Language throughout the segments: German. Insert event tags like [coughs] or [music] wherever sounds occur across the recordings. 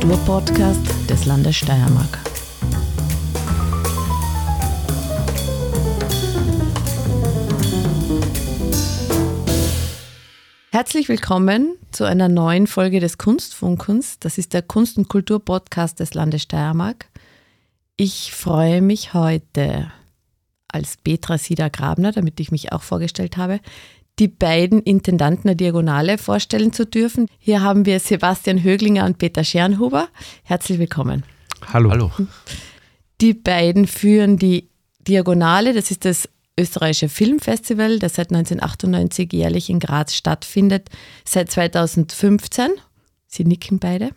Kulturpodcast des Landes Steiermark. Herzlich willkommen zu einer neuen Folge des Kunstfunkens. Das ist der Kunst- und Kulturpodcast des Landes Steiermark. Ich freue mich heute als Petra Sida Grabner, damit ich mich auch vorgestellt habe, die beiden Intendanten der Diagonale vorstellen zu dürfen. Hier haben wir Sebastian Höglinger und Peter Schernhuber. Herzlich willkommen. Hallo. Hallo. Die beiden führen die Diagonale, das ist das österreichische Filmfestival, das seit 1998 jährlich in Graz stattfindet, seit 2015. Sie nicken beide.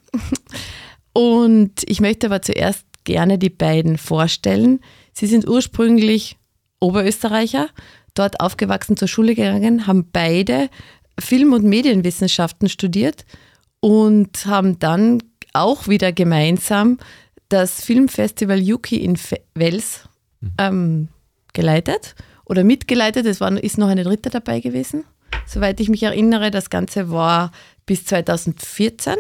Und ich möchte aber zuerst gerne die beiden vorstellen. Sie sind ursprünglich Oberösterreicher, dort aufgewachsen, zur Schule gegangen, haben beide Film- und Medienwissenschaften studiert und haben dann auch wieder gemeinsam das Filmfestival Yuki in Wels mhm. ähm, geleitet oder mitgeleitet. Es war, ist noch eine dritte dabei gewesen. Soweit ich mich erinnere, das Ganze war bis 2014.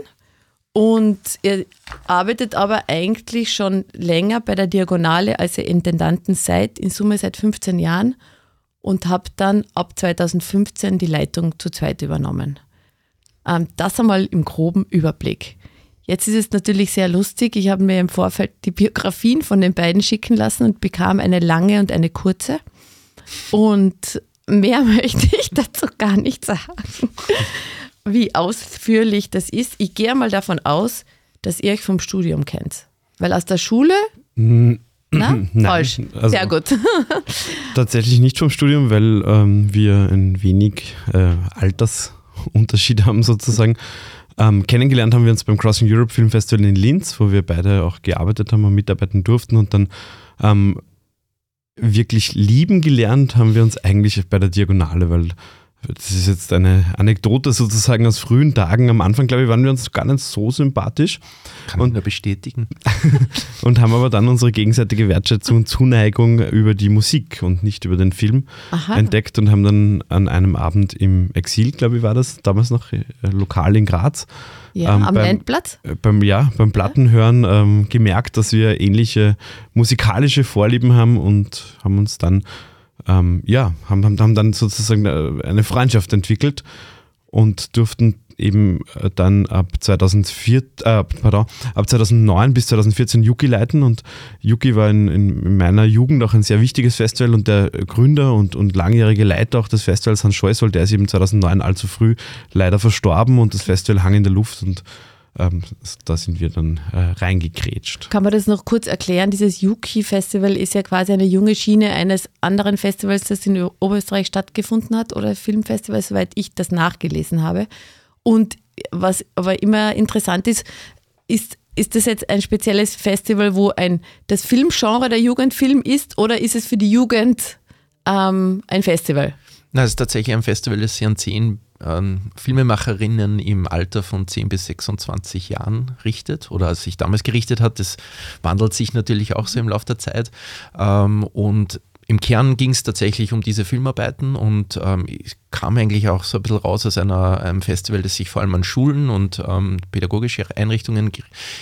Und ihr arbeitet aber eigentlich schon länger bei der Diagonale als ihr Intendanten seid, in Summe seit 15 Jahren und habe dann ab 2015 die Leitung zu zweit übernommen. Ähm, das einmal im groben Überblick. Jetzt ist es natürlich sehr lustig. Ich habe mir im Vorfeld die Biografien von den beiden schicken lassen und bekam eine lange und eine kurze. Und mehr [laughs] möchte ich dazu gar nicht sagen, [laughs] wie ausführlich das ist. Ich gehe mal davon aus, dass ihr euch vom Studium kennt. Weil aus der Schule na? [laughs] Nein, Falsch. Also Sehr gut. [laughs] tatsächlich nicht vom Studium, weil ähm, wir ein wenig äh, Altersunterschied [laughs] haben sozusagen. Ähm, kennengelernt haben wir uns beim Crossing Europe Film Festival in Linz, wo wir beide auch gearbeitet haben und mitarbeiten durften und dann ähm, wirklich lieben gelernt haben wir uns eigentlich bei der Diagonale, weil das ist jetzt eine Anekdote sozusagen aus frühen Tagen. Am Anfang, glaube ich, waren wir uns gar nicht so sympathisch. Kann und, ich nur bestätigen. [laughs] und haben aber dann unsere gegenseitige Wertschätzung und Zuneigung über die Musik und nicht über den Film Aha. entdeckt und haben dann an einem Abend im Exil, glaube ich, war das damals noch äh, lokal in Graz. Ja, ähm, am beim, Landplatz? Äh, beim, ja, beim Plattenhören ähm, gemerkt, dass wir ähnliche musikalische Vorlieben haben und haben uns dann ähm, ja, haben, haben, haben dann sozusagen äh, eine Freundschaft entwickelt und durften eben äh, dann ab 2004, äh, pardon, ab 2009 bis 2014 Yuki leiten und Yuki war in, in, meiner Jugend auch ein sehr wichtiges Festival und der Gründer und, und langjährige Leiter auch des Festivals, Hans Scheusel, der ist eben 2009 allzu früh leider verstorben und das Festival hang in der Luft und ähm, da sind wir dann äh, reingekrätscht. Kann man das noch kurz erklären? Dieses Yuki-Festival ist ja quasi eine junge Schiene eines anderen Festivals, das in Oberösterreich stattgefunden hat oder Filmfestival, soweit ich das nachgelesen habe. Und was aber immer interessant ist, ist, ist das jetzt ein spezielles Festival, wo ein, das Filmgenre der Jugendfilm ist oder ist es für die Jugend ähm, ein Festival? Na, es ist tatsächlich ein Festival, das sich an zehn ähm, Filmemacherinnen im Alter von 10 bis 26 Jahren richtet oder sich damals gerichtet hat. Das wandelt sich natürlich auch so im Laufe der Zeit. Ähm, und im Kern ging es tatsächlich um diese Filmarbeiten und ähm, kam eigentlich auch so ein bisschen raus aus einer, einem Festival, das sich vor allem an Schulen und ähm, pädagogische Einrichtungen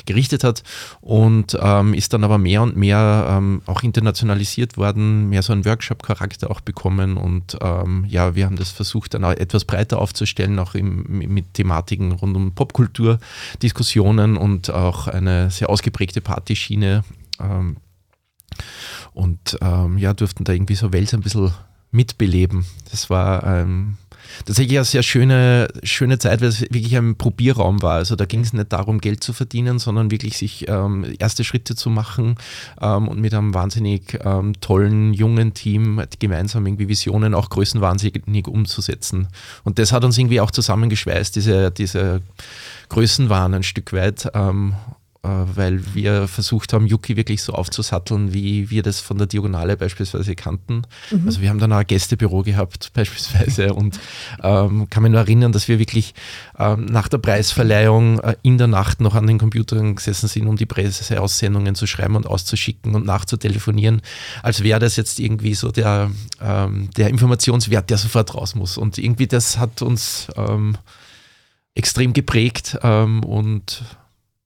gerichtet hat und ähm, ist dann aber mehr und mehr ähm, auch internationalisiert worden, mehr so einen Workshop-Charakter auch bekommen und ähm, ja, wir haben das versucht dann auch etwas breiter aufzustellen, auch im, mit Thematiken rund um Popkultur, Diskussionen und auch eine sehr ausgeprägte Partyschiene. Ähm, und ähm, ja, durften da irgendwie so Welt ein bisschen mitbeleben. Das war ähm, tatsächlich eine sehr schöne, schöne Zeit, weil es wirklich ein Probierraum war. Also da ging es nicht darum, Geld zu verdienen, sondern wirklich sich ähm, erste Schritte zu machen ähm, und mit einem wahnsinnig ähm, tollen, jungen Team gemeinsam irgendwie Visionen auch größenwahnsinnig umzusetzen. Und das hat uns irgendwie auch zusammengeschweißt, diese, diese Größenwahn ein Stück weit. Äh, weil wir versucht haben, Yuki wirklich so aufzusatteln, wie wir das von der Diagonale beispielsweise kannten. Mhm. Also wir haben dann auch ein Gästebüro gehabt [laughs] beispielsweise und ähm, kann mich nur erinnern, dass wir wirklich ähm, nach der Preisverleihung äh, in der Nacht noch an den Computern gesessen sind, um die Presseaussendungen zu schreiben und auszuschicken und nachzutelefonieren, als wäre das jetzt irgendwie so der, ähm, der Informationswert, der sofort raus muss. Und irgendwie das hat uns ähm, extrem geprägt ähm, und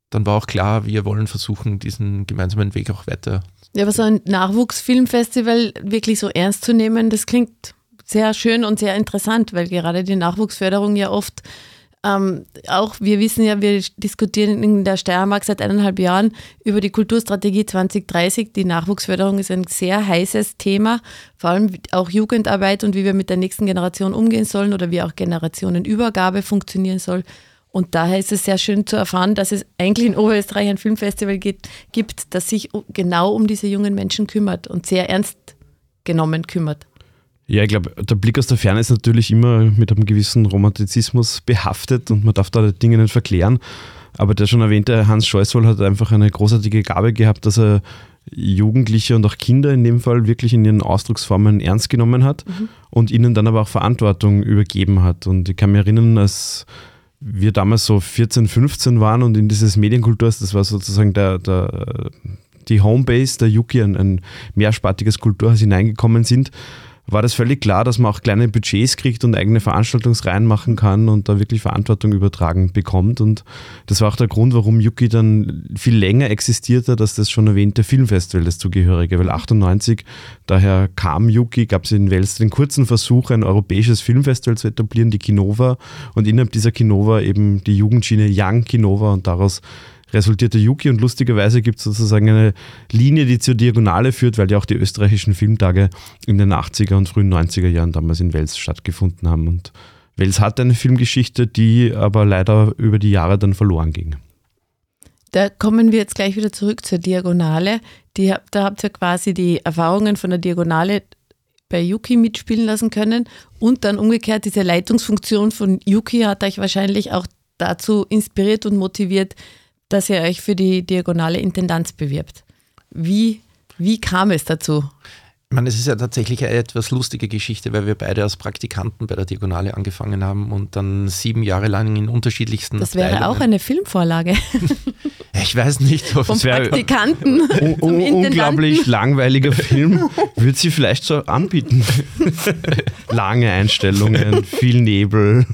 dann war auch klar, wir wollen versuchen, diesen gemeinsamen Weg auch weiter. Ja, aber so ein Nachwuchsfilmfestival wirklich so ernst zu nehmen, das klingt sehr schön und sehr interessant, weil gerade die Nachwuchsförderung ja oft ähm, auch, wir wissen ja, wir diskutieren in der Steiermark seit eineinhalb Jahren über die Kulturstrategie 2030. Die Nachwuchsförderung ist ein sehr heißes Thema, vor allem auch Jugendarbeit und wie wir mit der nächsten Generation umgehen sollen oder wie auch Generationenübergabe funktionieren soll. Und daher ist es sehr schön zu erfahren, dass es eigentlich in Oberösterreich ein Filmfestival gibt, gibt das sich genau um diese jungen Menschen kümmert und sehr ernst genommen kümmert. Ja, ich glaube, der Blick aus der Ferne ist natürlich immer mit einem gewissen Romantizismus behaftet und man darf da Dinge nicht verklären. Aber der schon erwähnte Hans Scheuswohl hat einfach eine großartige Gabe gehabt, dass er Jugendliche und auch Kinder in dem Fall wirklich in ihren Ausdrucksformen ernst genommen hat mhm. und ihnen dann aber auch Verantwortung übergeben hat. Und ich kann mich erinnern, als wir damals so 14, 15 waren und in dieses Medienkulturs, das war sozusagen der, der, die Homebase der Yuki, ein, ein mehrspartiges Kulturhaus hineingekommen sind, war das völlig klar, dass man auch kleine Budgets kriegt und eigene Veranstaltungsreihen machen kann und da wirklich Verantwortung übertragen bekommt. Und das war auch der Grund, warum Yuki dann viel länger existierte, als das schon erwähnte Filmfestival, das zugehörige. Weil 98, daher kam Yuki, gab es in Wels den kurzen Versuch, ein europäisches Filmfestival zu etablieren, die Kinova. Und innerhalb dieser Kinova eben die Jugendschiene Young Kinova und daraus resultierte Yuki und lustigerweise gibt es sozusagen eine Linie, die zur Diagonale führt, weil ja auch die österreichischen Filmtage in den 80er und frühen 90er Jahren damals in Wels stattgefunden haben. Und Wels hat eine Filmgeschichte, die aber leider über die Jahre dann verloren ging. Da kommen wir jetzt gleich wieder zurück zur Diagonale. Die, da habt ihr quasi die Erfahrungen von der Diagonale bei Yuki mitspielen lassen können und dann umgekehrt diese Leitungsfunktion von Yuki hat euch wahrscheinlich auch dazu inspiriert und motiviert, dass ihr euch für die diagonale Intendanz bewirbt. Wie, wie kam es dazu? Ich meine, es ist ja tatsächlich eine etwas lustige Geschichte, weil wir beide als Praktikanten bei der Diagonale angefangen haben und dann sieben Jahre lang in unterschiedlichsten. Das wäre Abteilungen. auch eine Filmvorlage. [laughs] ich weiß nicht, ob Vom es wäre Praktikanten. Un unglaublich langweiliger Film. [laughs] Würde sie vielleicht so anbieten. [laughs] Lange Einstellungen, viel Nebel,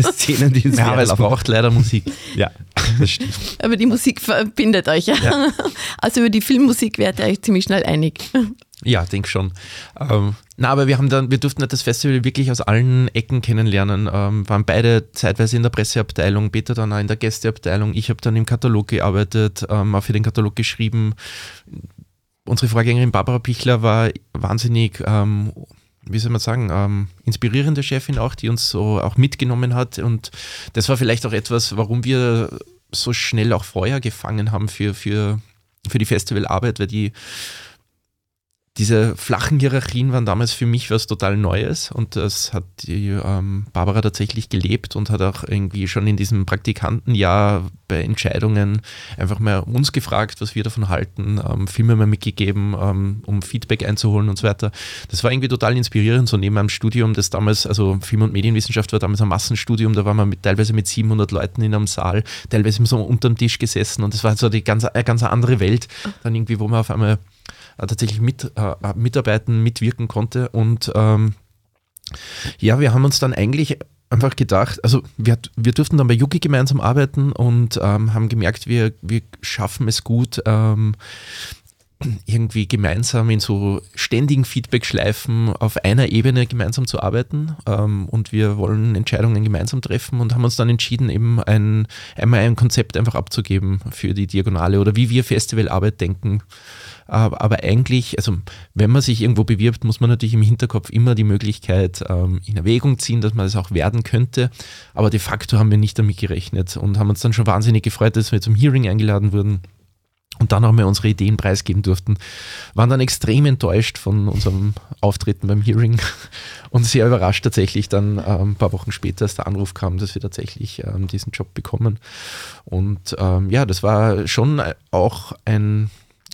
Szenen, die Ja, aber es braucht leider Musik. Ja, das stimmt. Aber die Musik verbindet euch ja. ja. Also über die Filmmusik werdet ihr euch ziemlich schnell einig. Ja, denke schon. Ähm, na, aber wir haben dann, wir durften das Festival wirklich aus allen Ecken kennenlernen. Ähm, waren beide zeitweise in der Presseabteilung, Peter dann auch in der Gästeabteilung. Ich habe dann im Katalog gearbeitet, ähm, auch für den Katalog geschrieben. Unsere Vorgängerin Barbara Pichler war wahnsinnig, ähm, wie soll man sagen, ähm, inspirierende Chefin auch, die uns so auch mitgenommen hat. Und das war vielleicht auch etwas, warum wir so schnell auch Feuer gefangen haben für, für, für die Festivalarbeit, weil die diese flachen Hierarchien waren damals für mich was total Neues und das hat die ähm, Barbara tatsächlich gelebt und hat auch irgendwie schon in diesem Praktikantenjahr bei Entscheidungen einfach mal uns gefragt, was wir davon halten, ähm, Filme mal mitgegeben, ähm, um Feedback einzuholen und so weiter. Das war irgendwie total inspirierend, so neben einem Studium, das damals, also Film- und Medienwissenschaft war damals ein Massenstudium, da war man mit, teilweise mit 700 Leuten in einem Saal, teilweise so unterm Tisch gesessen und das war so die ganz, eine ganz andere Welt, dann irgendwie, wo man auf einmal äh, tatsächlich mit, äh, mitarbeiten, mitwirken konnte. Und ähm, ja, wir haben uns dann eigentlich einfach gedacht, also wir, wir durften dann bei Yuki gemeinsam arbeiten und ähm, haben gemerkt, wir, wir schaffen es gut, ähm, irgendwie gemeinsam in so ständigen Feedback-Schleifen auf einer Ebene gemeinsam zu arbeiten ähm, und wir wollen Entscheidungen gemeinsam treffen und haben uns dann entschieden, eben ein, einmal ein Konzept einfach abzugeben für die Diagonale oder wie wir Festivalarbeit denken aber, eigentlich, also wenn man sich irgendwo bewirbt, muss man natürlich im Hinterkopf immer die Möglichkeit ähm, in Erwägung ziehen, dass man das auch werden könnte. Aber de facto haben wir nicht damit gerechnet und haben uns dann schon wahnsinnig gefreut, dass wir zum Hearing eingeladen wurden und dann auch mal unsere Ideen preisgeben durften, waren dann extrem enttäuscht von unserem Auftreten beim Hearing [laughs] und sehr überrascht tatsächlich dann ähm, ein paar Wochen später, als der Anruf kam, dass wir tatsächlich ähm, diesen Job bekommen. Und ähm, ja, das war schon auch ein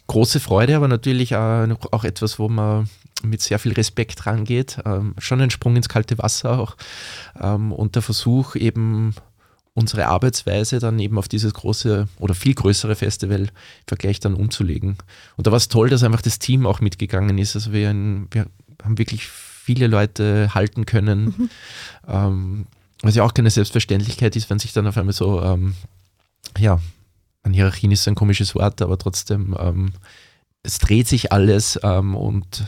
große Freude, aber natürlich auch etwas, wo man mit sehr viel Respekt rangeht. Ähm, schon ein Sprung ins kalte Wasser auch. Ähm, und der Versuch eben unsere Arbeitsweise dann eben auf dieses große oder viel größere Festival im Vergleich dann umzulegen. Und da war es toll, dass einfach das Team auch mitgegangen ist. Also wir, wir haben wirklich viele Leute halten können, mhm. ähm, was ja auch keine Selbstverständlichkeit ist, wenn sich dann auf einmal so, ähm, ja, Hierarchien ist ein komisches Wort, aber trotzdem, ähm, es dreht sich alles ähm, und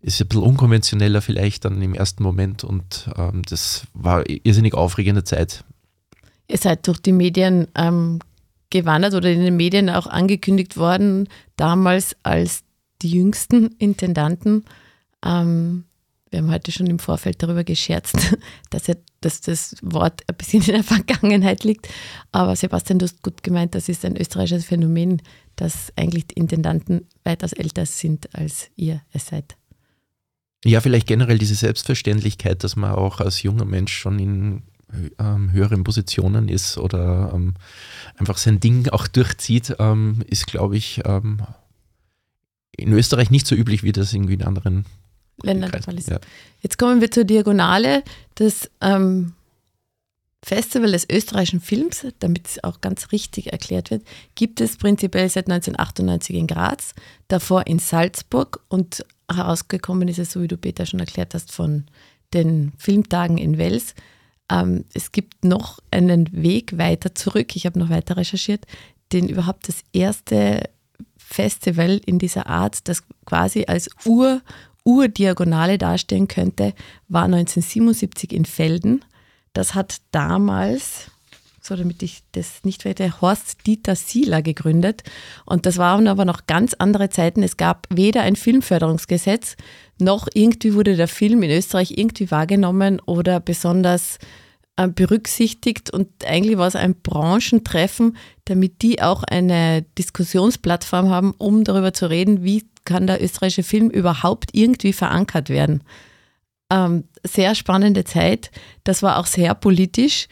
ist ein bisschen unkonventioneller vielleicht dann im ersten Moment und ähm, das war irrsinnig aufregende Zeit. Ihr seid durch die Medien ähm, gewandert oder in den Medien auch angekündigt worden, damals als die jüngsten [laughs] Intendanten. Ähm, wir haben heute schon im Vorfeld darüber gescherzt, [laughs] dass, er, dass das Wort ein bisschen in der Vergangenheit liegt. Aber Sebastian, du hast gut gemeint, das ist ein österreichisches Phänomen, dass eigentlich die Intendanten weitaus älter sind, als ihr es seid. Ja, vielleicht generell diese Selbstverständlichkeit, dass man auch als junger Mensch schon in ähm, höheren Positionen ist oder ähm, einfach sein Ding auch durchzieht, ähm, ist, glaube ich, ähm, in Österreich nicht so üblich, wie das irgendwie in anderen Ländern der Fall ist. Ja. Jetzt kommen wir zur Diagonale, das ähm, Festival des österreichischen Films, damit es auch ganz richtig erklärt wird, gibt es prinzipiell seit 1998 in Graz, davor in Salzburg und herausgekommen ist es, so wie du Peter schon erklärt hast, von den Filmtagen in Wels. Ähm, es gibt noch einen Weg weiter zurück, ich habe noch weiter recherchiert, den überhaupt das erste Festival in dieser Art, das quasi als Ur- Urdiagonale darstellen könnte, war 1977 in Felden. Das hat damals, so damit ich das nicht wette, Horst Dieter Sieler gegründet. Und das waren aber noch ganz andere Zeiten. Es gab weder ein Filmförderungsgesetz, noch irgendwie wurde der Film in Österreich irgendwie wahrgenommen oder besonders äh, berücksichtigt. Und eigentlich war es ein Branchentreffen, damit die auch eine Diskussionsplattform haben, um darüber zu reden, wie kann der österreichische Film überhaupt irgendwie verankert werden. Ähm, sehr spannende Zeit. Das war auch sehr politisch.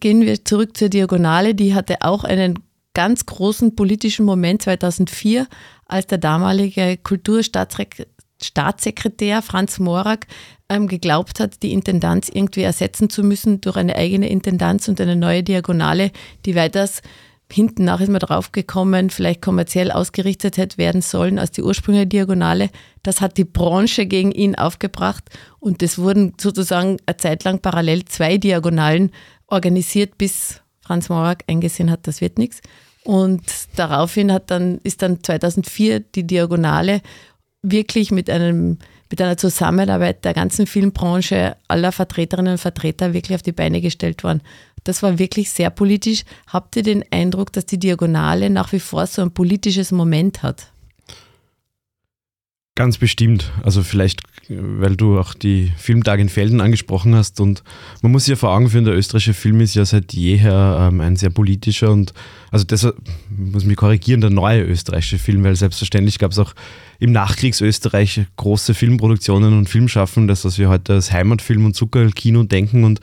Gehen wir zurück zur Diagonale. Die hatte auch einen ganz großen politischen Moment 2004, als der damalige Kulturstaatssekretär Franz Morak ähm, geglaubt hat, die Intendanz irgendwie ersetzen zu müssen durch eine eigene Intendanz und eine neue Diagonale, die weiters hinten nach ist man drauf gekommen, vielleicht kommerziell ausgerichtet hätte werden sollen als die ursprüngliche Diagonale. Das hat die Branche gegen ihn aufgebracht und es wurden sozusagen eine Zeit lang parallel zwei Diagonalen organisiert, bis Franz Morak eingesehen hat, das wird nichts. Und daraufhin hat dann, ist dann 2004 die Diagonale wirklich mit einem mit einer Zusammenarbeit der ganzen Filmbranche, aller Vertreterinnen und Vertreter wirklich auf die Beine gestellt worden. Das war wirklich sehr politisch. Habt ihr den Eindruck, dass die Diagonale nach wie vor so ein politisches Moment hat? Ganz bestimmt. Also vielleicht, weil du auch die Filmtage in Felden angesprochen hast und man muss sich ja vor Augen führen, der österreichische Film ist ja seit jeher ähm, ein sehr politischer und also deshalb muss ich mich korrigieren, der neue österreichische Film, weil selbstverständlich gab es auch im Nachkriegsösterreich große Filmproduktionen und Filmschaffen, das was wir heute als Heimatfilm und Zuckerkino denken und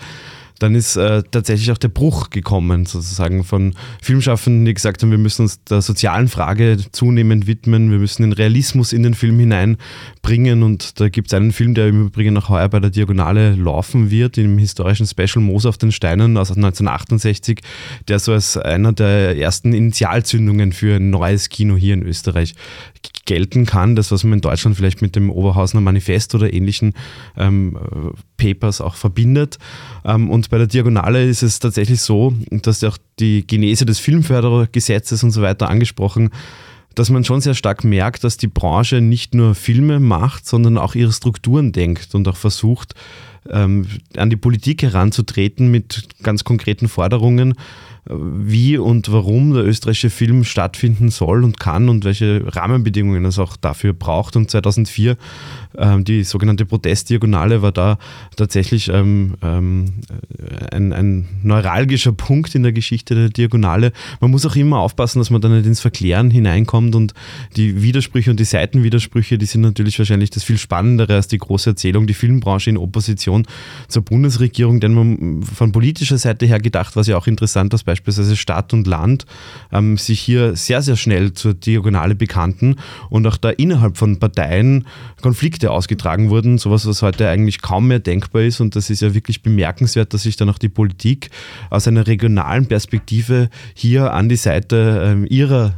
dann ist äh, tatsächlich auch der Bruch gekommen, sozusagen von Filmschaffenden, die gesagt haben, wir müssen uns der sozialen Frage zunehmend widmen, wir müssen den Realismus in den Film hineinbringen und da gibt es einen Film, der im Übrigen auch heuer bei der Diagonale laufen wird, im historischen Special Moos auf den Steinen aus 1968, der so als einer der ersten Initialzündungen für ein neues Kino hier in Österreich gelten kann, das was man in Deutschland vielleicht mit dem Oberhausener Manifest oder ähnlichen ähm, Papers auch verbindet. Ähm, und bei der Diagonale ist es tatsächlich so, dass auch die Genese des Filmfördergesetzes und so weiter angesprochen, dass man schon sehr stark merkt, dass die Branche nicht nur Filme macht, sondern auch ihre Strukturen denkt und auch versucht, ähm, an die Politik heranzutreten mit ganz konkreten Forderungen wie und warum der österreichische Film stattfinden soll und kann und welche Rahmenbedingungen es auch dafür braucht. Und 2004, ähm, die sogenannte Protestdiagonale, war da tatsächlich ähm, ähm, ein, ein neuralgischer Punkt in der Geschichte der Diagonale. Man muss auch immer aufpassen, dass man da nicht ins Verklären hineinkommt und die Widersprüche und die Seitenwidersprüche, die sind natürlich wahrscheinlich das viel Spannendere als die große Erzählung, die Filmbranche in Opposition zur Bundesregierung, denn man von politischer Seite her gedacht, was ja auch interessant, dass beispielsweise Stadt und Land ähm, sich hier sehr, sehr schnell zur Diagonale bekannten und auch da innerhalb von Parteien Konflikte ausgetragen wurden, sowas, was heute eigentlich kaum mehr denkbar ist und das ist ja wirklich bemerkenswert, dass sich dann auch die Politik aus einer regionalen Perspektive hier an die Seite ähm, ihrer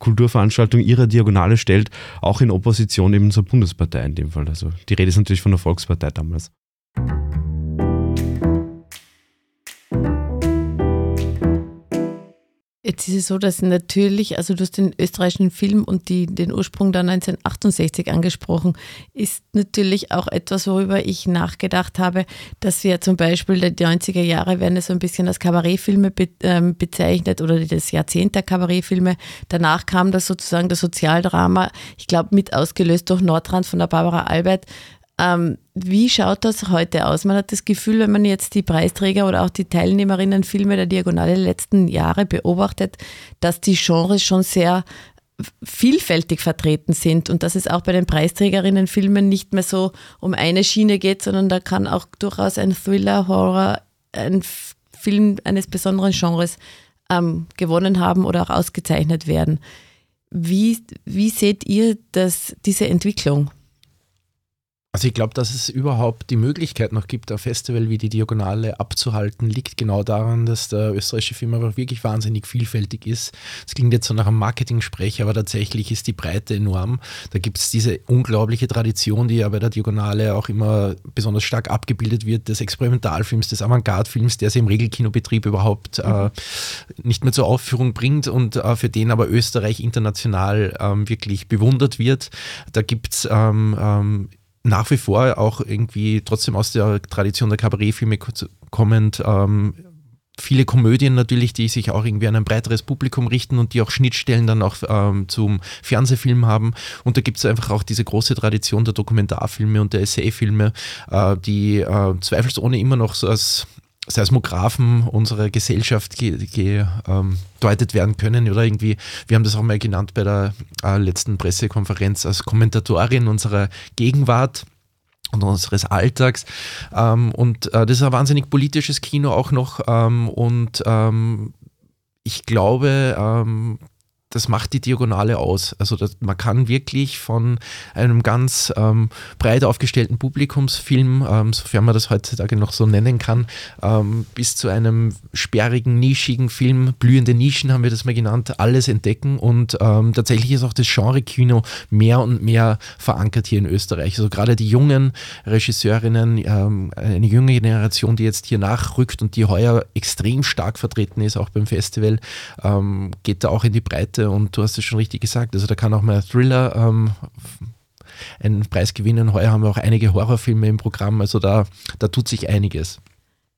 Kulturveranstaltung ihrer Diagonale stellt, auch in Opposition eben zur Bundespartei in dem Fall. Also die Rede ist natürlich von der Volkspartei damals. Jetzt ist es so, dass natürlich, also du hast den österreichischen Film und die, den Ursprung da 1968 angesprochen, ist natürlich auch etwas, worüber ich nachgedacht habe, dass wir zum Beispiel die 90er Jahre werden so ein bisschen als Kabarettfilme be, ähm, bezeichnet oder das Jahrzehnt der Kabarettfilme. Danach kam das sozusagen das Sozialdrama, ich glaube mit ausgelöst durch Nordtrans von der Barbara Albert, ähm, wie schaut das heute aus? Man hat das Gefühl, wenn man jetzt die Preisträger oder auch die Teilnehmerinnenfilme der Diagonale der letzten Jahre beobachtet, dass die Genres schon sehr vielfältig vertreten sind und dass es auch bei den Preisträgerinnenfilmen nicht mehr so um eine Schiene geht, sondern da kann auch durchaus ein Thriller, Horror, ein Film eines besonderen Genres ähm, gewonnen haben oder auch ausgezeichnet werden. Wie, wie seht ihr das, diese Entwicklung? Also ich glaube, dass es überhaupt die Möglichkeit noch gibt, ein Festival wie die Diagonale abzuhalten, liegt genau daran, dass der österreichische Film aber wirklich wahnsinnig vielfältig ist. Es klingt jetzt so nach einem Marketing-Sprech, aber tatsächlich ist die Breite enorm. Da gibt es diese unglaubliche Tradition, die ja bei der Diagonale auch immer besonders stark abgebildet wird, des Experimentalfilms, des Avantgarde-Films, der sie im Regelkinobetrieb überhaupt äh, mhm. nicht mehr zur Aufführung bringt und äh, für den aber Österreich international ähm, wirklich bewundert wird. Da gibt es ähm, ähm, nach wie vor auch irgendwie trotzdem aus der Tradition der Kabarettfilme kommend ähm, viele Komödien natürlich, die sich auch irgendwie an ein breiteres Publikum richten und die auch Schnittstellen dann auch ähm, zum Fernsehfilm haben. Und da gibt es einfach auch diese große Tradition der Dokumentarfilme und der Essayfilme, äh, die äh, zweifelsohne immer noch so als Seismographen unserer Gesellschaft gedeutet ge, ähm, werden können oder irgendwie, wir haben das auch mal genannt bei der äh, letzten Pressekonferenz als Kommentatorin unserer Gegenwart und unseres Alltags. Ähm, und äh, das ist ein wahnsinnig politisches Kino auch noch. Ähm, und ähm, ich glaube, ähm, das macht die Diagonale aus. Also das, man kann wirklich von einem ganz ähm, breit aufgestellten Publikumsfilm, ähm, sofern man das heutzutage noch so nennen kann, ähm, bis zu einem sperrigen, nischigen Film, blühende Nischen haben wir das mal genannt, alles entdecken. Und ähm, tatsächlich ist auch das Genre-Kino mehr und mehr verankert hier in Österreich. Also gerade die jungen Regisseurinnen, ähm, eine junge Generation, die jetzt hier nachrückt und die heuer extrem stark vertreten ist, auch beim Festival, ähm, geht da auch in die Breite Geschichte und du hast es schon richtig gesagt. Also da kann auch mal Thriller ähm, einen Preis gewinnen. Heuer haben wir auch einige Horrorfilme im Programm. Also da, da tut sich einiges.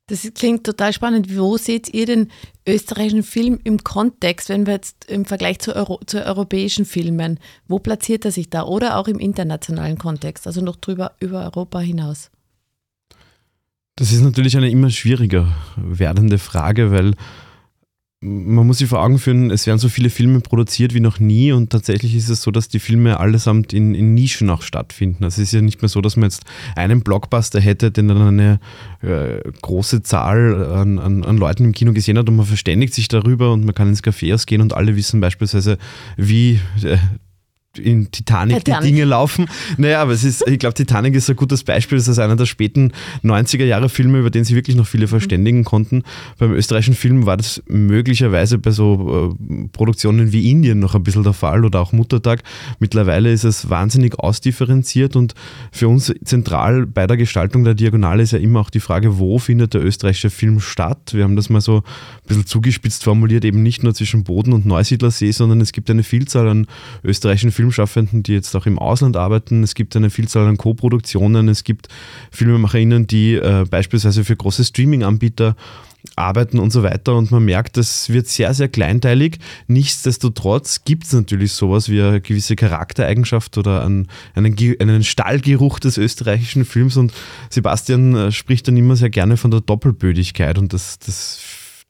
Das klingt total spannend. Wo seht ihr den österreichischen Film im Kontext, wenn wir jetzt im Vergleich zu, Euro, zu europäischen Filmen, wo platziert er sich da oder auch im internationalen Kontext, also noch drüber über Europa hinaus? Das ist natürlich eine immer schwieriger werdende Frage, weil man muss sich vor Augen führen, es werden so viele Filme produziert wie noch nie und tatsächlich ist es so, dass die Filme allesamt in, in Nischen auch stattfinden. Also es ist ja nicht mehr so, dass man jetzt einen Blockbuster hätte, den dann eine äh, große Zahl an, an, an, Leuten im Kino gesehen hat und man verständigt sich darüber und man kann ins Café ausgehen und alle wissen beispielsweise, wie äh, in Titanic, Titanic, die Dinge laufen. Naja, aber es ist, ich glaube, Titanic ist ein gutes Beispiel. Das ist einer der späten 90er Jahre Filme, über den sich wirklich noch viele verständigen konnten. Beim österreichischen Film war das möglicherweise bei so äh, Produktionen wie Indien noch ein bisschen der Fall oder auch Muttertag. Mittlerweile ist es wahnsinnig ausdifferenziert und für uns zentral bei der Gestaltung der Diagonale ist ja immer auch die Frage, wo findet der österreichische Film statt? Wir haben das mal so ein bisschen zugespitzt formuliert, eben nicht nur zwischen Boden und Neusiedlersee, sondern es gibt eine Vielzahl an österreichischen Filmen, Filmschaffenden, die jetzt auch im Ausland arbeiten. Es gibt eine Vielzahl an Co-Produktionen. Es gibt FilmemacherInnen, die äh, beispielsweise für große Streaming-Anbieter arbeiten und so weiter. Und man merkt, das wird sehr, sehr kleinteilig. Nichtsdestotrotz gibt es natürlich sowas wie eine gewisse Charaktereigenschaft oder einen, einen, einen Stallgeruch des österreichischen Films. Und Sebastian äh, spricht dann immer sehr gerne von der Doppelbödigkeit. Und das, das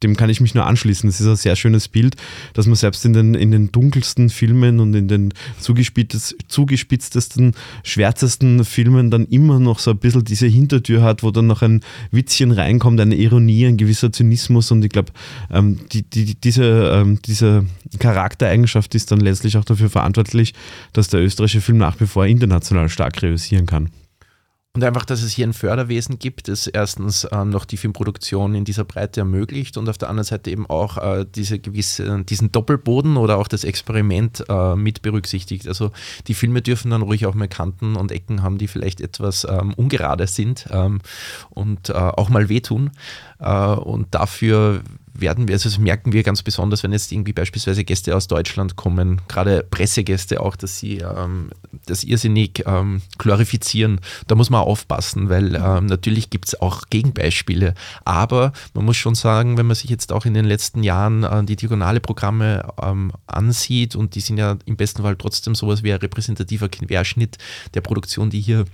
dem kann ich mich nur anschließen. Das ist ein sehr schönes Bild, dass man selbst in den, in den dunkelsten Filmen und in den zugespitztesten, schwärzesten Filmen dann immer noch so ein bisschen diese Hintertür hat, wo dann noch ein Witzchen reinkommt, eine Ironie, ein gewisser Zynismus und ich glaube, ähm, die, die, diese, ähm, diese Charaktereigenschaft ist dann letztlich auch dafür verantwortlich, dass der österreichische Film nach wie vor international stark realisieren kann. Und einfach, dass es hier ein Förderwesen gibt, das erstens ähm, noch die Filmproduktion in dieser Breite ermöglicht und auf der anderen Seite eben auch äh, diese gewisse, diesen Doppelboden oder auch das Experiment äh, mit berücksichtigt. Also die Filme dürfen dann ruhig auch mal Kanten und Ecken haben, die vielleicht etwas ähm, ungerade sind ähm, und äh, auch mal wehtun. Äh, und dafür werden wir, also das merken wir ganz besonders, wenn jetzt irgendwie beispielsweise Gäste aus Deutschland kommen, gerade Pressegäste auch, dass sie ähm, das irrsinnig ähm, glorifizieren. Da muss man aufpassen, weil ähm, natürlich gibt es auch Gegenbeispiele. Aber man muss schon sagen, wenn man sich jetzt auch in den letzten Jahren äh, die diagonale Programme ähm, ansieht und die sind ja im besten Fall trotzdem sowas wie ein repräsentativer Querschnitt der Produktion, die hier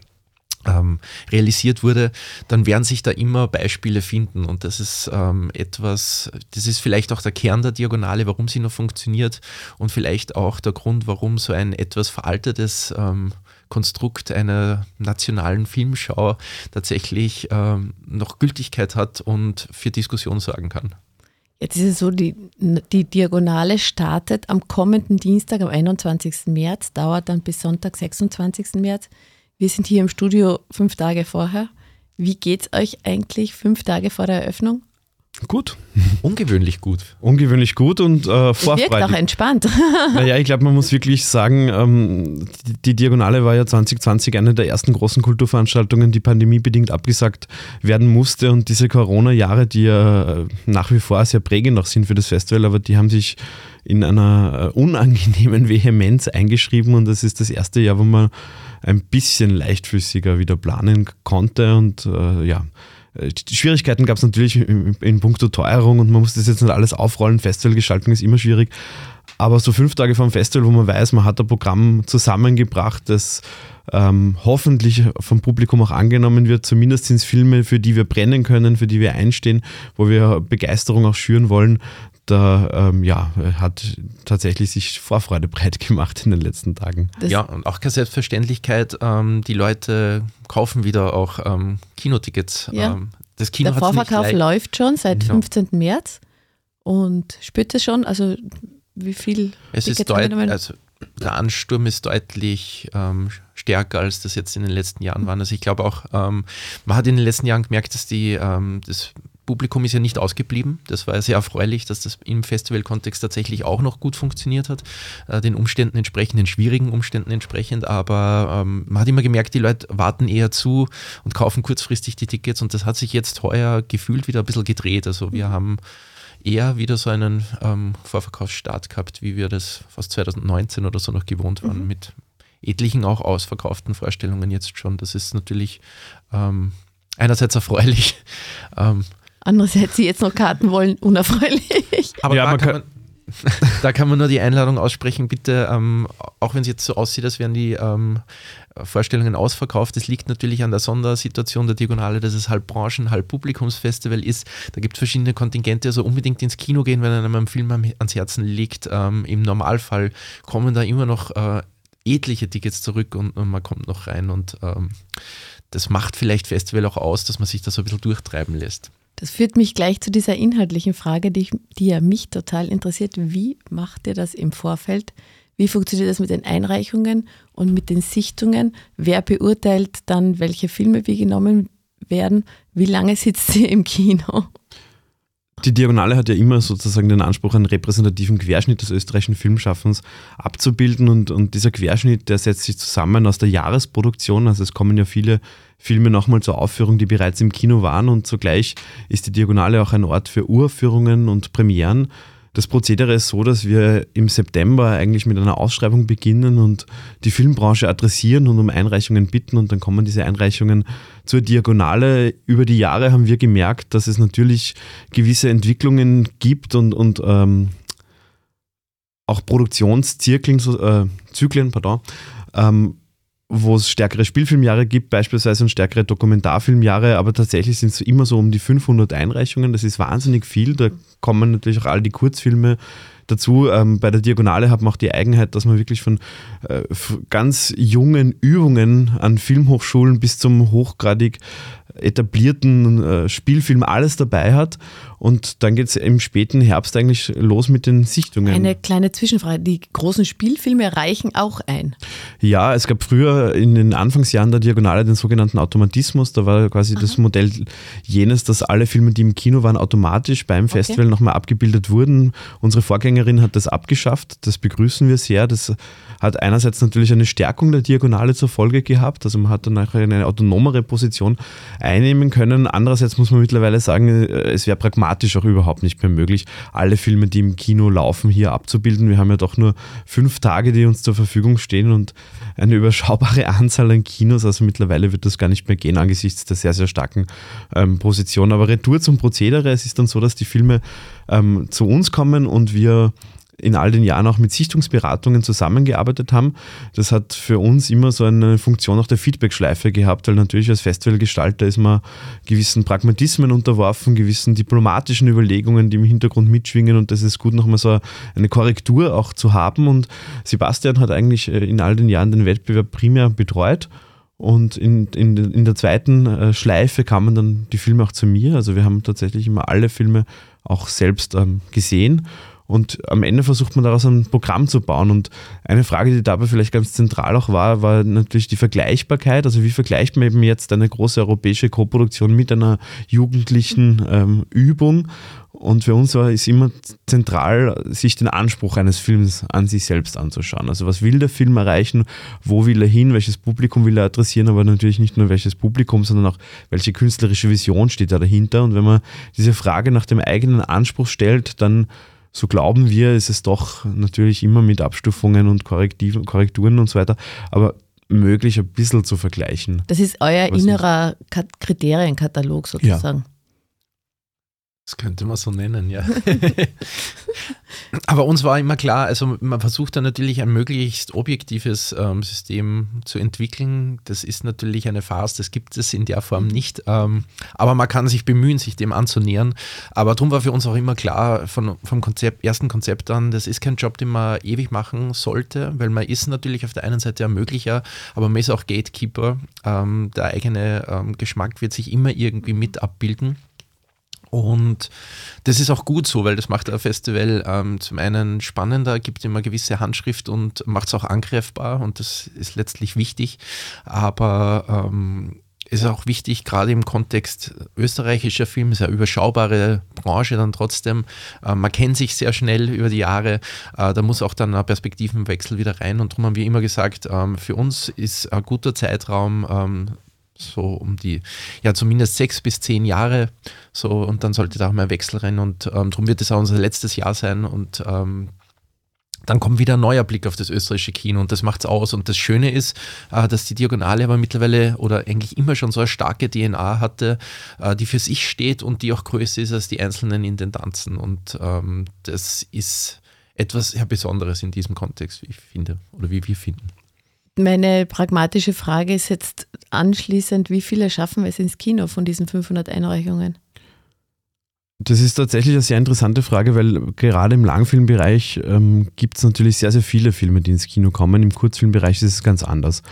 ähm, realisiert wurde, dann werden sich da immer Beispiele finden. Und das ist ähm, etwas, das ist vielleicht auch der Kern der Diagonale, warum sie noch funktioniert und vielleicht auch der Grund, warum so ein etwas veraltetes ähm, Konstrukt einer nationalen Filmschau tatsächlich ähm, noch Gültigkeit hat und für Diskussion sorgen kann. Jetzt ist es so, die, die Diagonale startet am kommenden Dienstag, am 21. März, dauert dann bis Sonntag, 26. März. Wir sind hier im Studio fünf Tage vorher. Wie geht es euch eigentlich fünf Tage vor der Eröffnung? Gut. Ungewöhnlich gut. Ungewöhnlich gut und äh, vorfreudig. Wirkt auch entspannt. [laughs] Naja, ich glaube, man muss wirklich sagen, ähm, die, die, Diagonale war ja 2020 eine der ersten großen Kulturveranstaltungen, die pandemiebedingt abgesagt werden musste. Und diese Corona-Jahre, die ja äh, nach wie vor sehr prägend noch sind für das Festival, aber die haben sich in einer äh, unangenehmen [laughs] Vehemenz eingeschrieben. Und das ist das erste Jahr, wo man ein bisschen leichtfüßiger wieder planen konnte. Und äh, ja, äh, Schwierigkeiten gab es natürlich in, in puncto Teuerung und man muss das jetzt nicht alles aufrollen. Festivalgestaltung ist immer schwierig. Aber so fünf Tage vom Festival, wo man weiß, man hat ein Programm zusammengebracht, das ähm, hoffentlich vom Publikum auch angenommen wird. Zumindest sind es Filme, für die wir brennen können, für die wir einstehen, wo wir Begeisterung auch schüren wollen. Da ähm, ja, hat tatsächlich sich Vorfreude breit gemacht in den letzten Tagen. Das ja, und auch keine Selbstverständlichkeit. Ähm, die Leute kaufen wieder auch ähm, Kinotickets. Ja. Ähm, das Kino Der Vorverkauf läuft schon seit ja. 15. März und spürt es schon, also wie viel es ist deutlich, also der Ansturm ist deutlich ähm, stärker, als das jetzt in den letzten Jahren war. Also ich glaube auch, ähm, man hat in den letzten Jahren gemerkt, dass die, ähm, das Publikum ist ja nicht ausgeblieben. Das war ja sehr erfreulich, dass das im Festivalkontext tatsächlich auch noch gut funktioniert hat, äh, den Umständen entsprechend, den schwierigen Umständen entsprechend. Aber ähm, man hat immer gemerkt, die Leute warten eher zu und kaufen kurzfristig die Tickets und das hat sich jetzt heuer gefühlt wieder ein bisschen gedreht. Also wir mhm. haben eher wieder so einen ähm, Vorverkaufsstart gehabt, wie wir das fast 2019 oder so noch gewohnt waren, mhm. mit etlichen auch ausverkauften Vorstellungen jetzt schon. Das ist natürlich ähm, einerseits erfreulich, [laughs] ähm, Andererseits, die jetzt noch Karten wollen, unerfreulich. Aber ja, da, man kann man, [laughs] da kann man nur die Einladung aussprechen, bitte, ähm, auch wenn es jetzt so aussieht, als wären die ähm, Vorstellungen ausverkauft, das liegt natürlich an der Sondersituation der Diagonale, dass es halb Branchen-, halb Publikumsfestival ist. Da gibt es verschiedene Kontingente, also unbedingt ins Kino gehen, wenn einem ein Film ans Herzen liegt. Ähm, Im Normalfall kommen da immer noch äh, etliche Tickets zurück und, und, man kommt noch rein und ähm, das macht vielleicht Festival auch aus, dass man sich da so ein bisschen durchtreiben lässt. Das führt mich gleich zu dieser inhaltlichen Frage, die, die ja mich total interessiert. Wie macht ihr das im Vorfeld? Wie funktioniert das mit den Einreichungen und mit den Sichtungen? Wer beurteilt dann, welche Filme wie genommen werden? Wie lange sitzt ihr im Kino? Die Diagonale hat ja immer sozusagen den Anspruch, einen repräsentativen Querschnitt des österreichischen Filmschaffens abzubilden und, und dieser Querschnitt, der setzt sich zusammen aus der Jahresproduktion, also es kommen ja viele Filme nochmal zur Aufführung, die bereits im Kino waren und zugleich ist die Diagonale auch ein Ort für Uraufführungen und Premieren. Das Prozedere ist so, dass wir im September eigentlich mit einer Ausschreibung beginnen und die Filmbranche adressieren und um Einreichungen bitten und dann kommen diese Einreichungen zur Diagonale. Über die Jahre haben wir gemerkt, dass es natürlich gewisse Entwicklungen gibt und, und ähm, auch Produktionszyklen, äh, Zyklen, pardon, ähm, wo es stärkere Spielfilmjahre gibt, beispielsweise und stärkere Dokumentarfilmjahre, aber tatsächlich sind es immer so um die 500 Einreichungen. Das ist wahnsinnig viel. Da kommen natürlich auch all die Kurzfilme dazu. Ähm, bei der Diagonale hat man auch die Eigenheit, dass man wirklich von äh, ganz jungen Übungen an Filmhochschulen bis zum hochgradig etablierten äh, Spielfilm alles dabei hat. Und dann geht es im späten Herbst eigentlich los mit den Sichtungen. Eine kleine Zwischenfrage. Die großen Spielfilme reichen auch ein? Ja, es gab früher in den Anfangsjahren der Diagonale den sogenannten Automatismus. Da war quasi Aha. das Modell jenes, dass alle Filme, die im Kino waren, automatisch beim okay. Festival nochmal abgebildet wurden. Unsere Vorgängerin hat das abgeschafft. Das begrüßen wir sehr. Das hat einerseits natürlich eine Stärkung der Diagonale zur Folge gehabt. Also man hat dann nachher eine autonomere Position einnehmen können. Andererseits muss man mittlerweile sagen, äh, es wäre pragmatisch auch überhaupt nicht mehr möglich, alle Filme, die im Kino laufen, hier abzubilden. Wir haben ja doch nur fünf Tage, die uns zur Verfügung stehen und eine überschaubare [laughs] Anzahl an Kinos. Also mittlerweile wird das gar nicht mehr gehen angesichts der sehr, sehr starken ähm, Position. Aber Retour zum Prozedere. Es ist dann so, dass die Filme ähm, zu uns kommen und wir in all den Jahren auch mit Sichtungsberatungen zusammengearbeitet haben. Das hat für uns immer so eine Funktion auch der Feedbackschleife gehabt, weil natürlich als Festivalgestalter ist man gewissen Pragmatismen unterworfen, gewissen diplomatischen Überlegungen, die im Hintergrund mitschwingen und das ist gut, nochmal so eine Korrektur auch zu haben. Und Sebastian hat eigentlich äh, in all den Jahren den Wettbewerb primär betreut. Und in, in, in der zweiten äh, Schleife kamen dann die Filme auch zu mir. Also wir haben tatsächlich immer alle Filme auch selbst ähm, gesehen und am Ende versucht man daraus ein Programm zu bauen. Und eine Frage, die dabei vielleicht ganz zentral auch war, war natürlich die Vergleichbarkeit. Also wie vergleicht man eben jetzt eine große europäische Koproduktion mit einer jugendlichen ähm, Übung? Und für uns war es immer zentral, sich den Anspruch eines Films an sich selbst anzuschauen. Also was will der Film erreichen, wo will er hin, welches Publikum will er adressieren, aber natürlich nicht nur welches Publikum, sondern auch welche künstlerische Vision steht da dahinter. Und wenn man diese Frage nach dem eigenen Anspruch stellt, dann so glauben wir, ist es doch natürlich immer mit Abstufungen und Korrektiven, Korrekturen und so weiter, aber möglich ein bisschen zu vergleichen. Das ist euer innerer Kriterienkatalog sozusagen. Ja. Das könnte man so nennen, ja. [laughs] Aber uns war immer klar, also man versucht da natürlich ein möglichst objektives ähm, System zu entwickeln. Das ist natürlich eine Farce, das gibt es in der Form nicht. Ähm, aber man kann sich bemühen, sich dem anzunähern. Aber darum war für uns auch immer klar, von, vom Konzept, ersten Konzept an, das ist kein Job, den man ewig machen sollte, weil man ist natürlich auf der einen Seite Ermöglicher, aber man ist auch Gatekeeper. Ähm, der eigene ähm, Geschmack wird sich immer irgendwie mit abbilden. Und das ist auch gut so, weil das macht ein Festival ähm, zum einen spannender, gibt immer gewisse Handschrift und macht es auch angreifbar und das ist letztlich wichtig. Aber ähm, ist auch wichtig, gerade im Kontext österreichischer Film, eine überschaubare Branche dann trotzdem. Äh, man kennt sich sehr schnell über die Jahre. Äh, da muss auch dann ein Perspektivenwechsel wieder rein. Und darum haben wir immer gesagt, ähm, für uns ist ein guter Zeitraum ähm, so um die, ja, zumindest sechs bis zehn Jahre. So, und dann sollte da auch mal ein Wechsel rein. Und ähm, darum wird es auch unser letztes Jahr sein. Und ähm, dann kommt wieder ein neuer Blick auf das österreichische Kino und das macht es aus. Und das Schöne ist, äh, dass die Diagonale aber mittlerweile oder eigentlich immer schon so eine starke DNA hatte, äh, die für sich steht und die auch größer ist als die einzelnen Intendanzen. Und ähm, das ist etwas sehr Besonderes in diesem Kontext, wie ich finde, oder wie wir finden. Meine pragmatische Frage ist jetzt anschließend, wie viele schaffen wir es ins Kino von diesen 500 Einreichungen? Das ist tatsächlich eine sehr interessante Frage, weil gerade im Langfilmbereich ähm, gibt es natürlich sehr, sehr viele Filme, die ins Kino kommen. Im Kurzfilmbereich ist es ganz anders.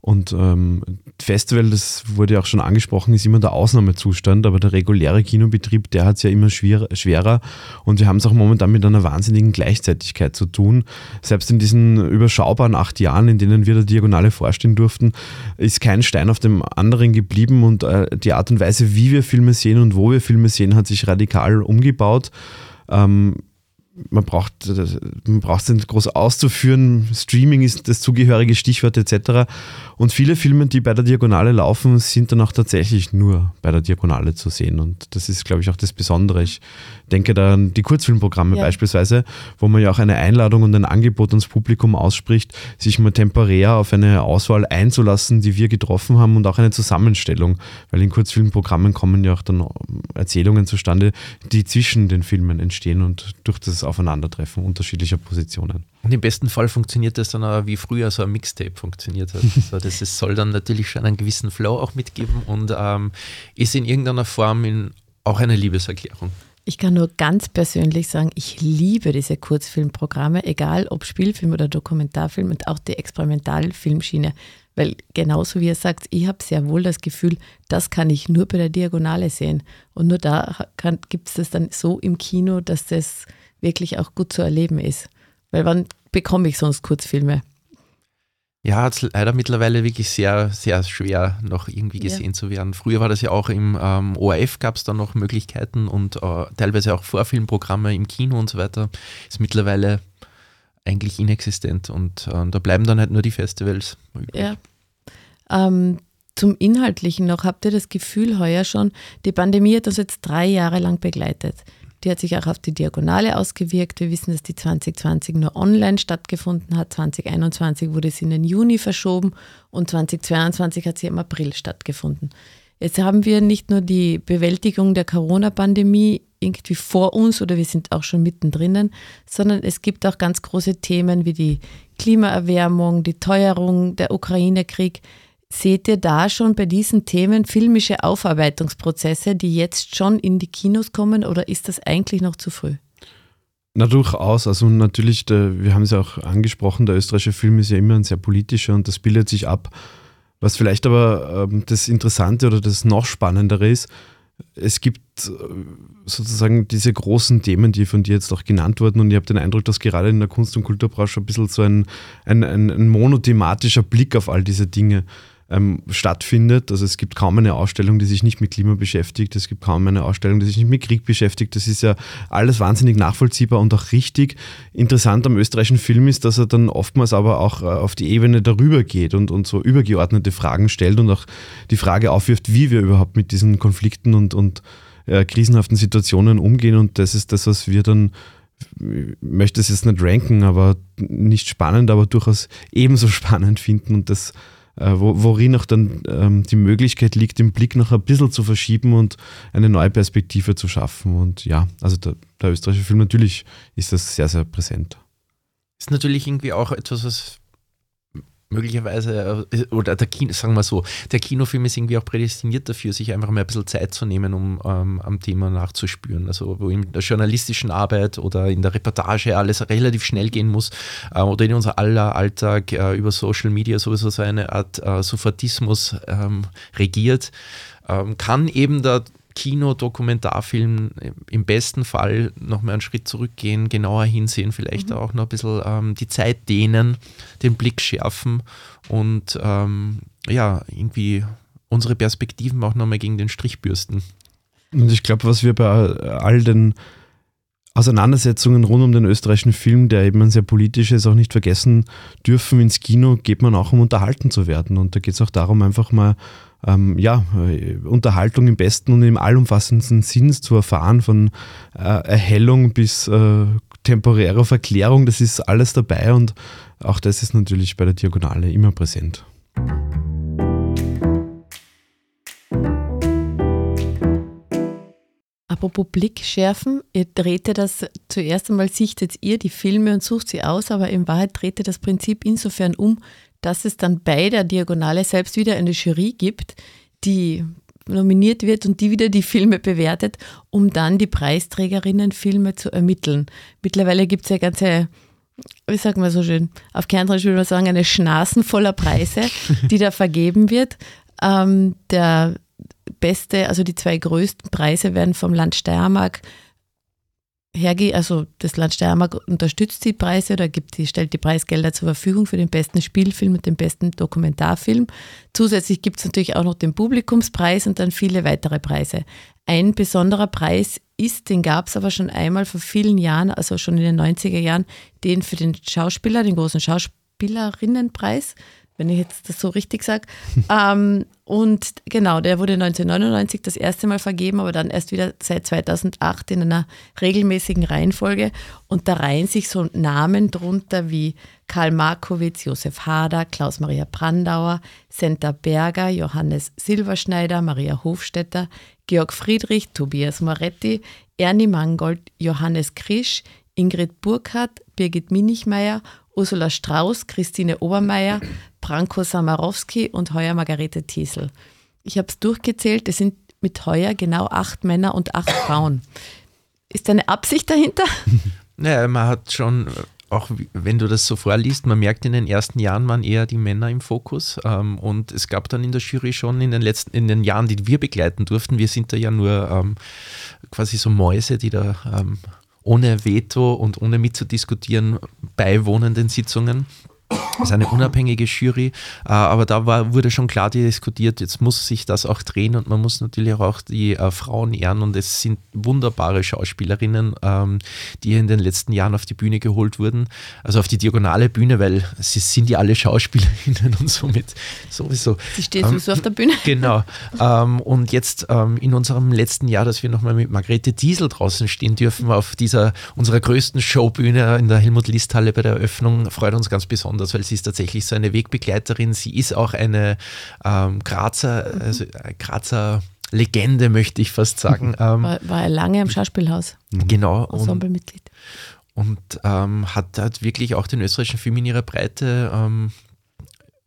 Und ähm, Festival, das wurde ja auch schon angesprochen, ist immer der Ausnahmezustand, aber der reguläre Kinobetrieb, der hat es ja immer schwer, schwerer. Und wir haben es auch momentan mit einer wahnsinnigen Gleichzeitigkeit zu tun. Selbst in diesen überschaubaren acht Jahren, in denen wir der Diagonale vorstehen durften, ist kein Stein auf dem anderen geblieben und äh, die Art und Weise, wie wir Filme sehen und wo wir Filme sehen, hat sich radikal umgebaut. Ähm, man braucht man braucht es nicht groß auszuführen. Streaming ist das zugehörige Stichwort etc. Und viele Filme, die bei der Diagonale laufen, sind dann auch tatsächlich nur bei der Diagonale zu sehen. Und das ist, glaube ich, auch das Besondere. Ich denke da an die Kurzfilmprogramme ja. beispielsweise, wo man ja auch eine Einladung und ein Angebot ans Publikum ausspricht, sich mal temporär auf eine Auswahl einzulassen, die wir getroffen haben und auch eine Zusammenstellung. Weil in Kurzfilmprogrammen kommen ja auch dann Erzählungen zustande, die zwischen den Filmen entstehen und durch das Aufeinandertreffen unterschiedlicher Positionen. Und im besten Fall funktioniert das dann aber wie früher so ein Mixtape funktioniert hat. Also das ist, soll dann natürlich schon einen gewissen Flow auch mitgeben und ähm, ist in irgendeiner Form in, auch eine Liebeserklärung. Ich kann nur ganz persönlich sagen, ich liebe diese Kurzfilmprogramme, egal ob Spielfilm oder Dokumentarfilm und auch die Experimentalfilmschiene. Weil genauso wie ihr sagt, ich habe sehr wohl das Gefühl, das kann ich nur bei der Diagonale sehen. Und nur da gibt es das dann so im Kino, dass das wirklich auch gut zu erleben ist. Weil wann bekomme ich sonst Kurzfilme? Ja, es leider mittlerweile wirklich sehr, sehr schwer, noch irgendwie gesehen ja. zu werden. Früher war das ja auch im ähm, ORF, gab es da noch Möglichkeiten und äh, teilweise auch Vorfilmprogramme im Kino und so weiter. Ist mittlerweile eigentlich inexistent und äh, da bleiben dann halt nur die Festivals übrig. Ja. Ähm, zum Inhaltlichen noch, habt ihr das Gefühl heuer schon, die Pandemie hat uns jetzt drei Jahre lang begleitet. Die hat sich auch auf die Diagonale ausgewirkt. Wir wissen, dass die 2020 nur online stattgefunden hat. 2021 wurde sie in den Juni verschoben und 2022 hat sie im April stattgefunden. Jetzt haben wir nicht nur die Bewältigung der Corona-Pandemie irgendwie vor uns oder wir sind auch schon mittendrin, sondern es gibt auch ganz große Themen wie die Klimaerwärmung, die Teuerung, der Ukraine-Krieg. Seht ihr da schon bei diesen Themen filmische Aufarbeitungsprozesse, die jetzt schon in die Kinos kommen oder ist das eigentlich noch zu früh? Na durchaus. Also natürlich, der, wir haben es ja auch angesprochen, der österreichische Film ist ja immer ein sehr politischer und das bildet sich ab. Was vielleicht aber ähm, das Interessante oder das noch Spannendere ist, es gibt äh, sozusagen diese großen Themen, die von dir jetzt auch genannt wurden, und ich habe den Eindruck, dass gerade in der Kunst- und Kulturbranche ein bisschen so ein, ein, ein monothematischer Blick auf all diese Dinge ähm, stattfindet. Also es gibt kaum eine Ausstellung, die sich nicht mit Klima beschäftigt. Es gibt kaum eine Ausstellung, die sich nicht mit Krieg beschäftigt. Das ist ja alles wahnsinnig nachvollziehbar und auch richtig. Interessant am österreichischen Film ist, dass er dann oftmals aber auch äh, auf die Ebene darüber geht und, und so übergeordnete Fragen stellt und auch die Frage aufwirft, wie wir überhaupt mit diesen Konflikten und, und äh, krisenhaften Situationen umgehen. Und das ist das, was wir dann ich möchte es jetzt nicht ranken, aber nicht spannend, aber durchaus ebenso [laughs] spannend finden und das wo, worin auch dann ähm, die Möglichkeit liegt, den Blick noch ein bisschen zu verschieben und eine neue Perspektive zu schaffen. Und ja, also der, der österreichische Film natürlich ist das sehr, sehr präsent. Ist natürlich irgendwie auch etwas, was möglicherweise, äh, oder der Kino, sagen wir so, der Kinofilm ist irgendwie auch prädestiniert dafür, sich einfach mal ein bisschen Zeit zu nehmen, um ähm, am Thema nachzuspüren. Also wo in der journalistischen Arbeit oder in der Reportage alles relativ schnell gehen muss äh, oder in unser aller Alltag äh, über Social Media sowieso so eine Art äh, Sofratismus ähm, regiert, ähm, kann eben der Kino, Dokumentarfilm im besten Fall nochmal einen Schritt zurückgehen, genauer hinsehen, vielleicht mhm. auch noch ein bisschen ähm, die Zeit dehnen, den Blick schärfen und ähm, ja, irgendwie unsere Perspektiven auch nochmal gegen den Strich bürsten. Und ich glaube, was wir bei all den Auseinandersetzungen rund um den österreichischen Film, der eben ein sehr politisch ist, auch nicht vergessen dürfen. Ins Kino geht man auch, um unterhalten zu werden. Und da geht es auch darum, einfach mal ähm, ja, äh, Unterhaltung im besten und im allumfassendsten Sinn zu erfahren, von äh, Erhellung bis äh, temporärer Verklärung, das ist alles dabei und auch das ist natürlich bei der Diagonale immer präsent. Apropos Blick schärfen, ihr dreht das zuerst einmal, sichtet ihr die Filme und sucht sie aus, aber in Wahrheit dreht ihr das Prinzip insofern um, dass es dann bei der Diagonale selbst wieder eine Jury gibt, die nominiert wird und die wieder die Filme bewertet, um dann die Preisträgerinnen Filme zu ermitteln. Mittlerweile gibt es ja ganze, wie sagen wir so schön, auf Kerndeutsch würde man sagen, eine Schnasen voller Preise, die da vergeben wird. Ähm, der beste, also die zwei größten Preise werden vom Land Steiermark hergeht, also das Land Steiermark unterstützt die Preise oder gibt die, stellt die Preisgelder zur Verfügung für den besten Spielfilm und den besten Dokumentarfilm. Zusätzlich gibt es natürlich auch noch den Publikumspreis und dann viele weitere Preise. Ein besonderer Preis ist, den gab es aber schon einmal vor vielen Jahren, also schon in den 90er Jahren, den für den Schauspieler, den großen Schauspielerinnenpreis wenn ich jetzt das so richtig sage. [laughs] ähm, und genau, der wurde 1999 das erste Mal vergeben, aber dann erst wieder seit 2008 in einer regelmäßigen Reihenfolge. Und da reihen sich so Namen drunter wie Karl Markowitz, Josef Hader, Klaus-Maria Brandauer, Senta Berger, Johannes Silberschneider, Maria Hofstetter, Georg Friedrich, Tobias Moretti, Ernie Mangold, Johannes Krisch, Ingrid Burkhardt, Birgit Minichmeier Ursula Strauß, Christine Obermeier, Branko Samarowski und heuer Margarete Thiesel. Ich habe es durchgezählt, es sind mit heuer genau acht Männer und acht [coughs] Frauen. Ist da eine Absicht dahinter? [laughs] Naja, man hat schon, auch wenn du das so vorliest, man merkt in den ersten Jahren waren eher die Männer im Fokus. Ähm, und es gab dann in der Jury schon in den letzten, in den Jahren, die wir begleiten durften, wir sind da ja nur ähm, quasi so Mäuse, die da ähm, ohne Veto und ohne mitzudiskutieren beiwohnen den Sitzungen. ist eine unabhängige Jury, äh, aber da war, wurde schon klar diskutiert, jetzt muss sich das auch drehen und man muss natürlich auch die äh, Frauen ehren und es sind wunderbare Schauspielerinnen, ähm, die in den letzten Jahren auf die Bühne geholt wurden, also auf die diagonale Bühne, weil sie sind ja alle Schauspielerinnen [laughs] und somit sowieso. Sie stehen ähm, sowieso auf der Bühne. Genau. Ähm, und jetzt ähm, in unserem letzten Jahr, dass wir nochmal mit Margrethe Diesel draußen stehen dürfen auf dieser unserer größten Showbühne in der Helmut-List-Halle bei der Eröffnung, freut uns ganz besonders, weil sie ist tatsächlich so eine Wegbegleiterin. Sie ist auch eine ähm, Grazer, also äh, Grazer Legende, möchte ich fast sagen. [laughs] Ähm, war, war er lange im Schauspielhaus. Genau. Ensemblemitglied. Und, und ähm, hat, hat wirklich auch den österreichischen Film in ihrer Breite ähm,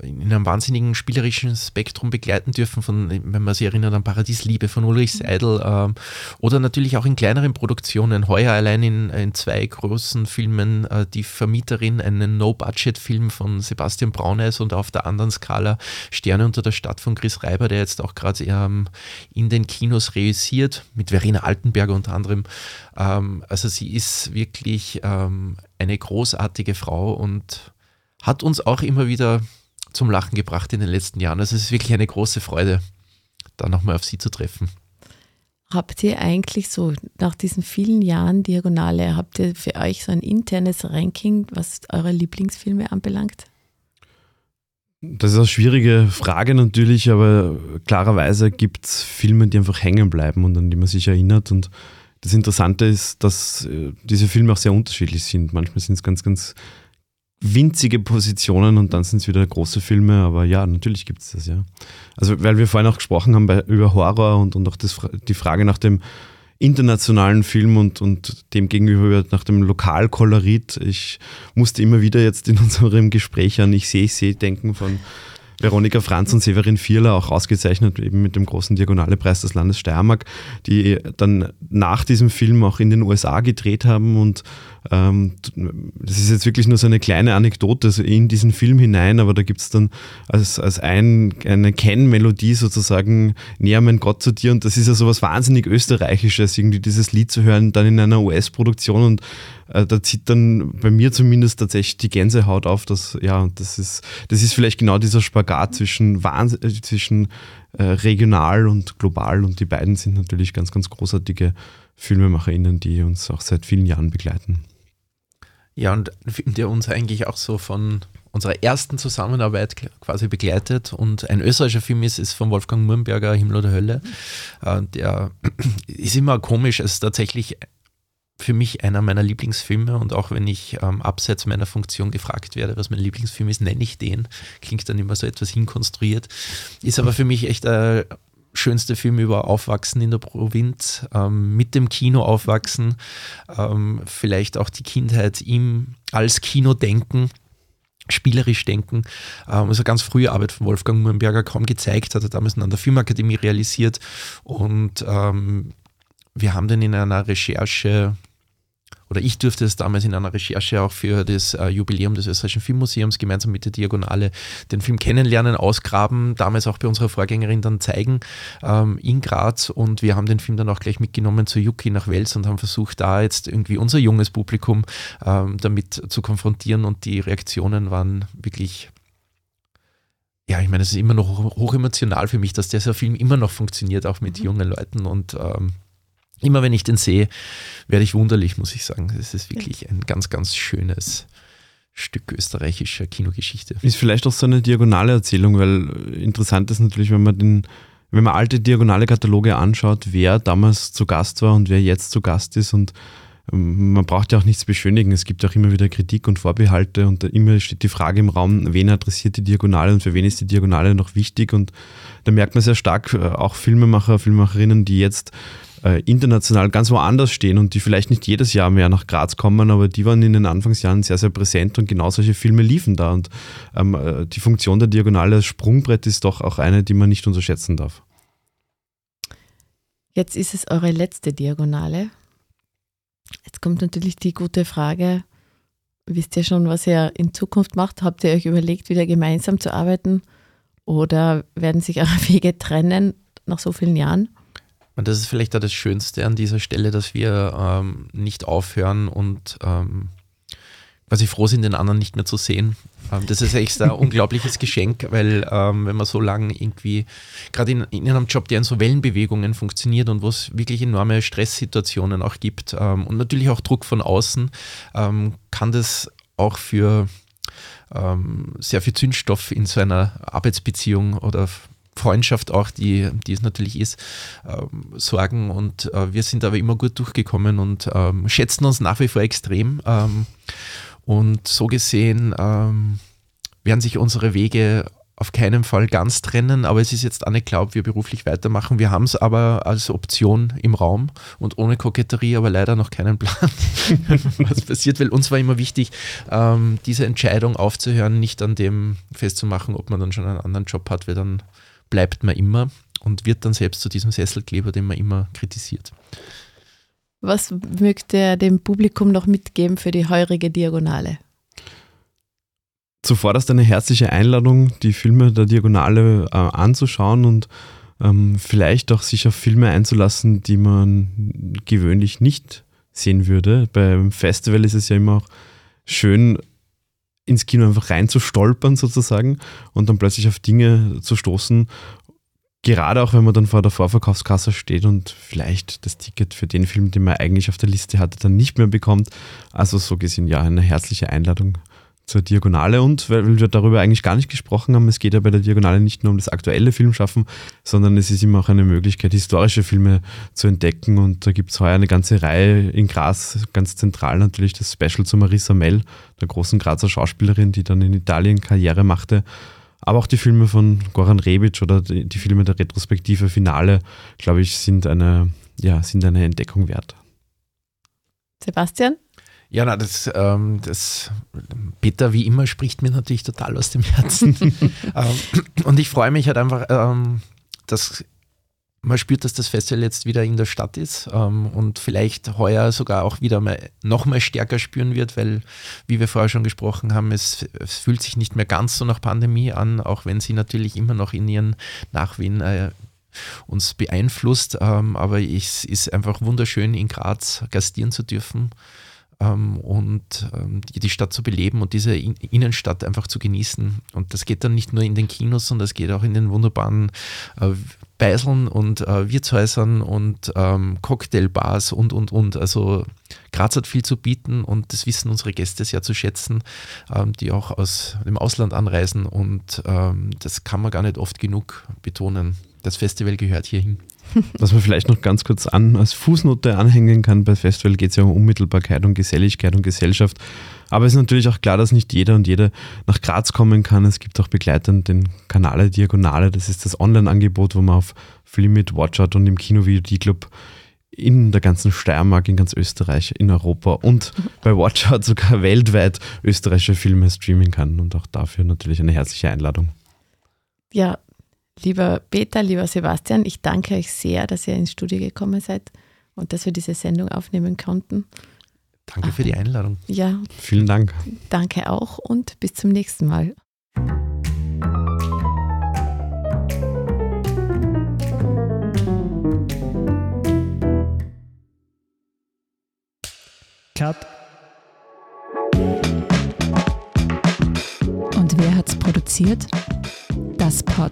in einem wahnsinnigen spielerischen Spektrum begleiten dürfen, von, wenn man sich erinnert an Paradiesliebe von Ulrich Seidel ähm, oder natürlich auch in kleineren Produktionen. Heuer allein in, in zwei großen Filmen äh, Die Vermieterin, einen No-Budget-Film von Sebastian Brauneis und auf der anderen Skala Sterne unter der Stadt von Chris Reiber, der jetzt auch gerade ähm, in den Kinos reüssiert, mit Verena Altenberger unter anderem. Ähm, also sie ist wirklich ähm, eine großartige Frau und hat uns auch immer wieder zum Lachen gebracht in den letzten Jahren. Also es ist wirklich eine große Freude, da nochmal auf Sie zu treffen. Habt ihr eigentlich so nach diesen vielen Jahren Diagonale, habt ihr für euch so ein internes Ranking, was eure Lieblingsfilme anbelangt? Das ist eine schwierige Frage natürlich, aber klarerweise gibt es Filme, die einfach hängen bleiben und an die man sich erinnert. Und das Interessante ist, dass äh, diese Filme auch sehr unterschiedlich sind. Manchmal sind es ganz, ganz winzige Positionen und dann sind es wieder große Filme, aber ja, natürlich gibt es das, ja. Also, weil wir vorhin auch gesprochen haben bei, über Horror und, und auch das, die Frage nach dem internationalen Film und, und dem gegenüber nach dem Lokalkolorit. Ich musste immer wieder jetzt in [laughs] unserem Gespräch an Ich sehe, ich sehe denken von Veronika Franz und Severin Vierler auch ausgezeichnet, eben mit dem großen Diagonale-Preis des Landes Steiermark, die dann nach diesem Film auch in den USA gedreht haben und ähm, das ist jetzt wirklich nur so eine kleine Anekdote also in diesen Film hinein, aber da gibt es dann als, als ein, eine Kennmelodie sozusagen Näher mein Gott zu dir und das ist ja sowas wahnsinnig Österreichisches, irgendwie dieses Lied zu hören, dann in einer US-Produktion und äh, da zieht dann bei mir zumindest tatsächlich die Gänsehaut auf, dass ja, das ist, das ist vielleicht genau dieser Spagat zwischen, Wahnsinn, äh, zwischen äh, regional und global und die beiden sind natürlich ganz, ganz großartige FilmemacherInnen, die uns auch seit vielen Jahren begleiten. Ja, und ein Film, der uns eigentlich auch so von unserer ersten Zusammenarbeit quasi begleitet und ein österreichischer Film ist, ist von Wolfgang Murnberger, Himmel oder Hölle. Äh, der [clears throat] ist immer komisch, es ist tatsächlich für mich einer meiner Lieblingsfilme und auch wenn ich ähm, abseits meiner Funktion gefragt werde, was mein Lieblingsfilm ist, nenne ich den. Klingt dann immer so etwas hinkonstruiert. Ist aber für mich echt ein schönste Film über Aufwachsen in der Provinz, ähm, mit dem Kino aufwachsen, ähm, vielleicht auch die Kindheit im, als Kino denken spielerisch denken. Ähm, also ganz frühe Arbeit von Wolfgang Murnberger kaum gezeigt, hat er damals an der Filmakademie realisiert und ähm, wir haben den in einer Recherche oder ich durfte es damals in einer Recherche auch für das äh, Jubiläum des Österreichischen Filmmuseums gemeinsam mit der Diagonale den Film kennenlernen, ausgraben, damals auch bei unserer Vorgängerin dann zeigen ähm, in Graz und wir haben den Film dann auch gleich mitgenommen zu Yuki nach Wels und haben versucht, da jetzt irgendwie unser junges Publikum ähm, damit zu konfrontieren und die Reaktionen waren wirklich ja, ich meine, es ist immer noch hoch emotional für mich, dass dieser Film immer noch funktioniert, auch mit mhm. jungen Leuten. Und ähm, immer wenn ich den sehe, werde ich wunderlich, muss ich sagen. Es ist wirklich ein ganz, ganz schönes Stück österreichischer Kinogeschichte. Ist vielleicht auch so eine diagonale Erzählung, weil interessant ist natürlich, wenn man den, wenn man alte diagonale Kataloge anschaut, wer damals zu Gast war und wer jetzt zu Gast ist und ähm, man braucht ja auch nichts beschönigen. Es gibt auch immer wieder Kritik und Vorbehalte und immer steht die Frage im Raum, wen adressiert die Diagonale und für wen ist die Diagonale noch wichtig und da merkt man sehr stark äh, auch Filmemacher, Filmemacherinnen, die jetzt äh, international ganz woanders stehen und die vielleicht nicht jedes Jahr mehr nach Graz kommen, aber die waren in den Anfangsjahren sehr, sehr präsent und genau solche Filme liefen da. Und ähm, äh, die Funktion der Diagonale als Sprungbrett ist doch auch eine, die man nicht unterschätzen darf. Jetzt ist es eure letzte Diagonale. Jetzt kommt natürlich die gute Frage, wisst ihr schon, was ihr in Zukunft macht? Habt ihr euch überlegt, wieder gemeinsam zu arbeiten? Oder werden sich eure Wege trennen nach so vielen Jahren? Und das ist vielleicht auch das Schönste an dieser Stelle, dass wir ähm, nicht aufhören und ähm, quasi froh sind, den anderen nicht mehr zu sehen. Ähm, das ist echt ein [laughs] unglaubliches Geschenk, weil ähm, wenn man so lange irgendwie, gerade in, in, einem Job, der in so Wellenbewegungen funktioniert und wo es wirklich enorme Stresssituationen auch gibt ähm, und natürlich auch Druck von außen, ähm, kann das auch für sehr viel Zündstoff in so einer Arbeitsbeziehung oder Freundschaft auch, die, die es natürlich ist, ähm, sorgen. Und äh, wir sind aber immer gut durchgekommen und ähm, schätzen uns nach wie vor extrem. Ähm, und so gesehen ähm, werden sich unsere Wege auf keinen Fall ganz trennen, aber es ist jetzt auch nicht klar, ob wir beruflich weitermachen. Wir haben es aber als Option im Raum und ohne Koketterie, aber leider noch keinen Plan, [laughs] was passiert, weil uns war immer wichtig, ähm, diese Entscheidung aufzuhören, nicht an dem festzumachen, ob man dann schon einen anderen Job hat, weil dann bleibt man immer und wird dann selbst zu diesem Sesselkleber, den man immer kritisiert. Was möchte er dem Publikum noch mitgeben für die heurige Diagonale? Zuvor ist eine herzliche Einladung, die Filme der Diagonale äh, anzuschauen und ähm, vielleicht auch sich auf Filme einzulassen, die man gewöhnlich nicht sehen würde. Beim Festival ist es ja immer auch schön, ins Kino einfach reinzustolpern sozusagen und dann plötzlich auf Dinge zu stoßen. Gerade auch wenn man dann vor der Vorverkaufskasse steht und vielleicht das Ticket für den Film, den man eigentlich auf der Liste hatte, dann nicht mehr bekommt. Also so gesehen ja eine herzliche Einladung zur Diagonale und weil wir darüber eigentlich gar nicht gesprochen haben, es geht ja bei der Diagonale nicht nur um das aktuelle Filmschaffen, sondern es ist immer auch eine Möglichkeit, historische Filme zu entdecken und da gibt es heuer eine ganze Reihe in Graz, ganz zentral natürlich das Special zu Marissa Mell, der großen Grazer Schauspielerin, die dann in Italien Karriere machte, aber auch die Filme von Goran Rebic oder die, die Filme der Retrospektive Finale, glaube ich, sind eine, ja, sind eine Entdeckung wert. Sebastian? Ja, na, das, ähm, das Peter wie immer spricht mir natürlich total aus dem Herzen. [laughs] ähm, und ich freue mich halt einfach, ähm, dass man spürt, dass das Festival jetzt wieder in der Stadt ist ähm, und vielleicht heuer sogar auch wieder mal, noch mal stärker spüren wird, weil, wie wir vorher schon gesprochen haben, es, es, fühlt sich nicht mehr ganz so nach Pandemie an, auch wenn sie natürlich immer noch in ihren Nachwehen äh, uns beeinflusst. Ähm, aber es ist einfach wunderschön, in Graz gastieren zu dürfen ähm, und ähm, die, Stadt zu beleben und diese in Innenstadt einfach zu genießen. Und das geht dann nicht nur in den Kinos, sondern das geht auch in den wunderbaren äh, Beiseln und äh, Wirtshäusern und ähm, Cocktailbars und, und, und. Also Graz hat viel zu bieten und das wissen unsere Gäste sehr zu schätzen, ähm, die auch aus dem Ausland anreisen und ähm, das kann man gar nicht oft genug betonen. Das Festival gehört hierhin. Was man vielleicht noch ganz kurz an, als Fußnote anhängen kann, bei Festival geht es ja um Unmittelbarkeit und Geselligkeit und Gesellschaft. Aber es ist natürlich auch klar, dass nicht jeder und jede nach Graz kommen kann. Es gibt auch begleitend den Kanale Diagonale. Das ist das Online-Angebot, wo man auf Flimit, Watchout und im Kino Video Club in der ganzen Steiermark, in ganz Österreich, in Europa und bei Watchout sogar weltweit österreichische Filme streamen kann. Und auch dafür natürlich eine herzliche Einladung. Ja, Lieber Peter, lieber Sebastian, ich danke euch sehr, dass ihr ins Studio gekommen seid und dass wir diese Sendung aufnehmen konnten. Danke für die Einladung. Ja. Vielen Dank. Danke auch und bis zum nächsten Mal. Cut. Und wer hat's produziert? Das Pod